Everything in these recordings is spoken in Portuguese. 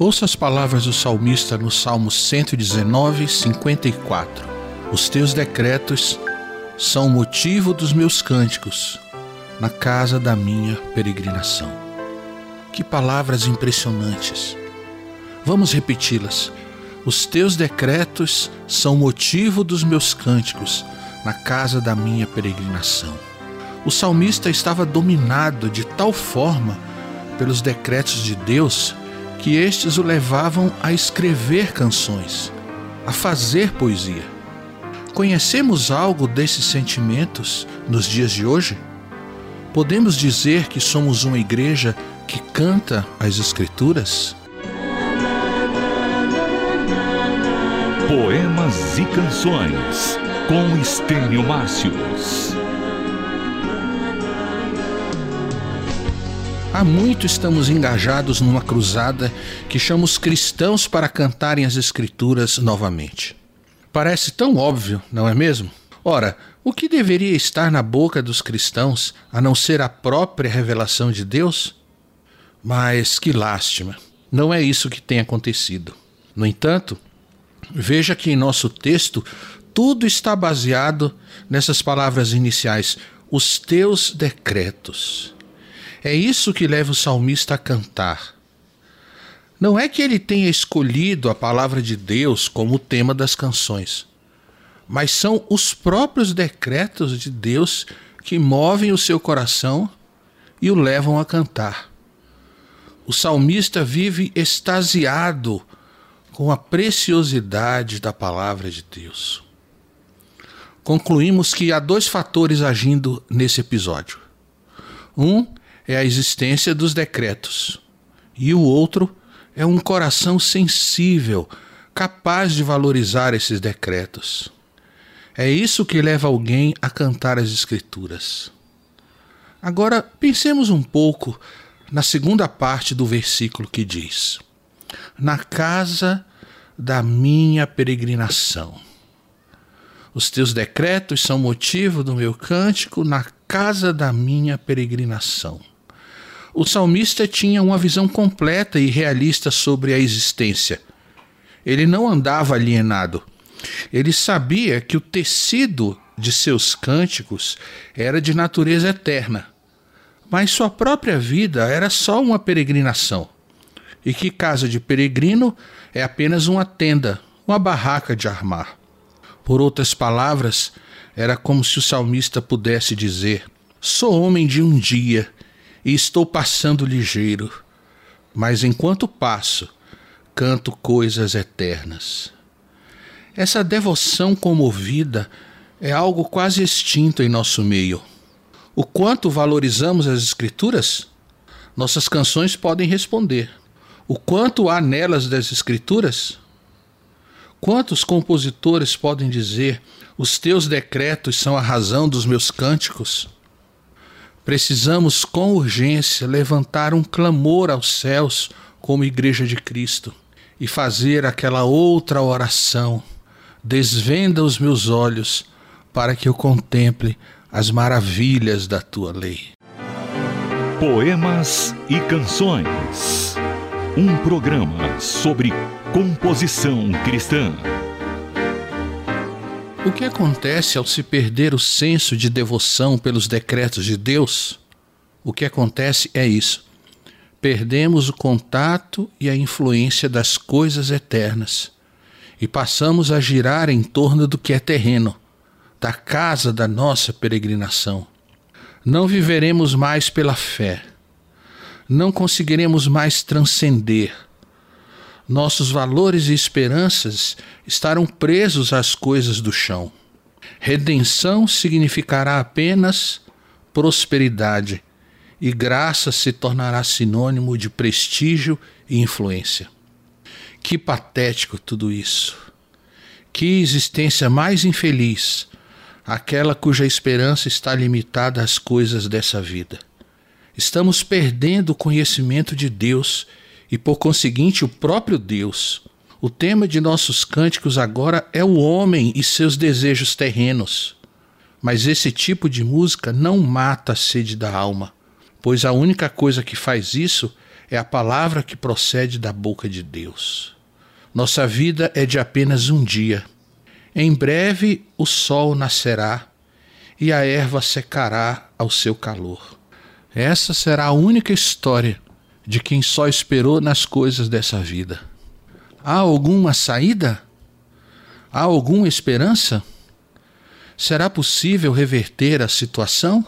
Ouça as palavras do salmista no Salmo 119, 54. Os teus decretos são o motivo dos meus cânticos na casa da minha peregrinação. Que palavras impressionantes! Vamos repeti-las. Os teus decretos são motivo dos meus cânticos na casa da minha peregrinação. O salmista estava dominado de tal forma pelos decretos de Deus que estes o levavam a escrever canções, a fazer poesia. Conhecemos algo desses sentimentos nos dias de hoje? Podemos dizer que somos uma igreja que canta as Escrituras? Poemas e Canções com Estênio Márcios. Há muito estamos engajados numa cruzada que chama os cristãos para cantarem as Escrituras novamente. Parece tão óbvio, não é mesmo? Ora, o que deveria estar na boca dos cristãos a não ser a própria revelação de Deus? Mas que lástima, não é isso que tem acontecido. No entanto, veja que em nosso texto tudo está baseado nessas palavras iniciais: os teus decretos. É isso que leva o salmista a cantar. Não é que ele tenha escolhido a palavra de Deus como tema das canções, mas são os próprios decretos de Deus que movem o seu coração e o levam a cantar. O salmista vive extasiado com a preciosidade da palavra de Deus. Concluímos que há dois fatores agindo nesse episódio. Um é a existência dos decretos, e o outro é um coração sensível, capaz de valorizar esses decretos. É isso que leva alguém a cantar as Escrituras. Agora, pensemos um pouco na segunda parte do versículo que diz: Na casa da minha peregrinação. Os teus decretos são motivo do meu cântico na casa da minha peregrinação o salmista tinha uma visão completa e realista sobre a existência. Ele não andava alienado. Ele sabia que o tecido de seus cânticos era de natureza eterna, mas sua própria vida era só uma peregrinação. E que casa de peregrino é apenas uma tenda, uma barraca de armar. Por outras palavras, era como se o salmista pudesse dizer: Sou homem de um dia e estou passando ligeiro, mas enquanto passo, canto coisas eternas. Essa devoção comovida é algo quase extinto em nosso meio. O quanto valorizamos as Escrituras? Nossas canções podem responder. O quanto há nelas das Escrituras? Quantos compositores podem dizer: Os teus decretos são a razão dos meus cânticos? Precisamos com urgência levantar um clamor aos céus como Igreja de Cristo e fazer aquela outra oração. Desvenda os meus olhos para que eu contemple as maravilhas da tua lei. Poemas e Canções. Um programa sobre composição cristã. O que acontece ao se perder o senso de devoção pelos decretos de Deus? O que acontece é isso. Perdemos o contato e a influência das coisas eternas e passamos a girar em torno do que é terreno, da casa da nossa peregrinação. Não viveremos mais pela fé. Não conseguiremos mais transcender nossos valores e esperanças estarão presos às coisas do chão. Redenção significará apenas prosperidade e graça se tornará sinônimo de prestígio e influência. Que patético tudo isso! Que existência mais infeliz, aquela cuja esperança está limitada às coisas dessa vida. Estamos perdendo o conhecimento de Deus e, por conseguinte, o próprio Deus. O tema de nossos cânticos agora é o homem e seus desejos terrenos. Mas esse tipo de música não mata a sede da alma, pois a única coisa que faz isso é a palavra que procede da boca de Deus. Nossa vida é de apenas um dia. Em breve o sol nascerá e a erva secará ao seu calor. Essa será a única história de quem só esperou nas coisas dessa vida. Há alguma saída? Há alguma esperança? Será possível reverter a situação?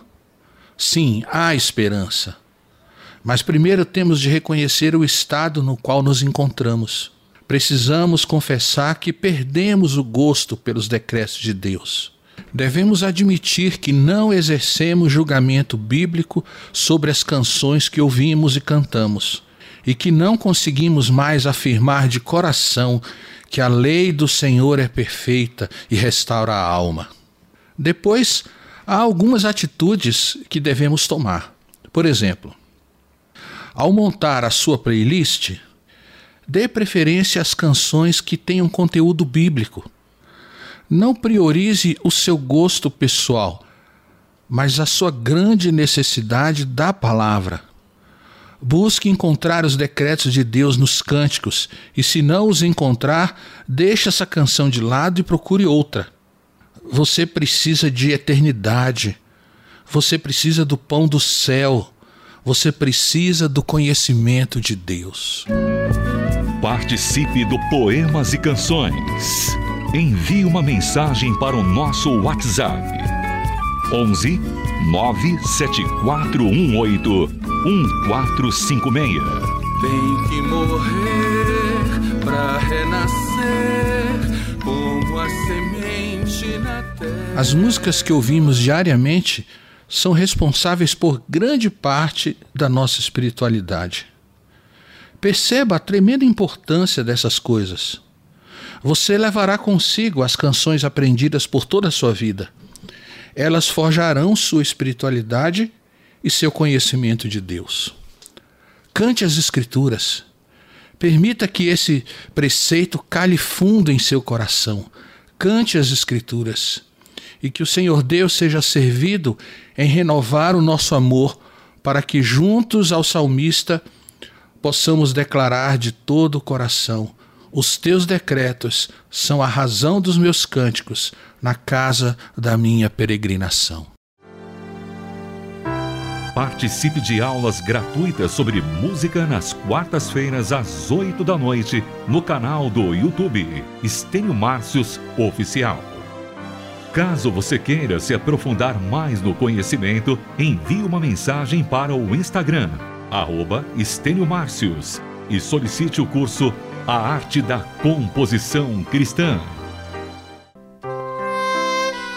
Sim, há esperança. Mas primeiro temos de reconhecer o estado no qual nos encontramos. Precisamos confessar que perdemos o gosto pelos decretos de Deus. Devemos admitir que não exercemos julgamento bíblico sobre as canções que ouvimos e cantamos, e que não conseguimos mais afirmar de coração que a lei do Senhor é perfeita e restaura a alma. Depois, há algumas atitudes que devemos tomar. Por exemplo, ao montar a sua playlist, dê preferência às canções que tenham conteúdo bíblico. Não priorize o seu gosto pessoal, mas a sua grande necessidade da palavra. Busque encontrar os decretos de Deus nos cânticos, e se não os encontrar, deixe essa canção de lado e procure outra. Você precisa de eternidade. Você precisa do pão do céu. Você precisa do conhecimento de Deus. Participe do Poemas e Canções. Envie uma mensagem para o nosso WhatsApp. 11 97418 1456. Tem que morrer para renascer como a semente na terra. As músicas que ouvimos diariamente são responsáveis por grande parte da nossa espiritualidade. Perceba a tremenda importância dessas coisas. Você levará consigo as canções aprendidas por toda a sua vida. Elas forjarão sua espiritualidade e seu conhecimento de Deus. Cante as Escrituras. Permita que esse preceito cale fundo em seu coração. Cante as Escrituras. E que o Senhor Deus seja servido em renovar o nosso amor, para que, juntos ao salmista, possamos declarar de todo o coração: Os teus decretos são a razão dos meus cânticos na casa da minha peregrinação. Participe de aulas gratuitas sobre música nas quartas-feiras às 8 da noite no canal do YouTube Estênio Márcios Oficial. Caso você queira se aprofundar mais no conhecimento, envie uma mensagem para o Instagram, arroba Estênio Márcios, e solicite o curso A Arte da Composição Cristã.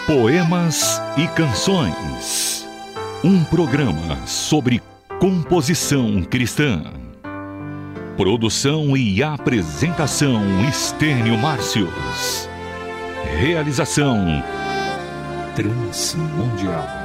Poemas e Canções um programa sobre composição cristã. Produção e apresentação Estênio Márcios. Realização Transmundial.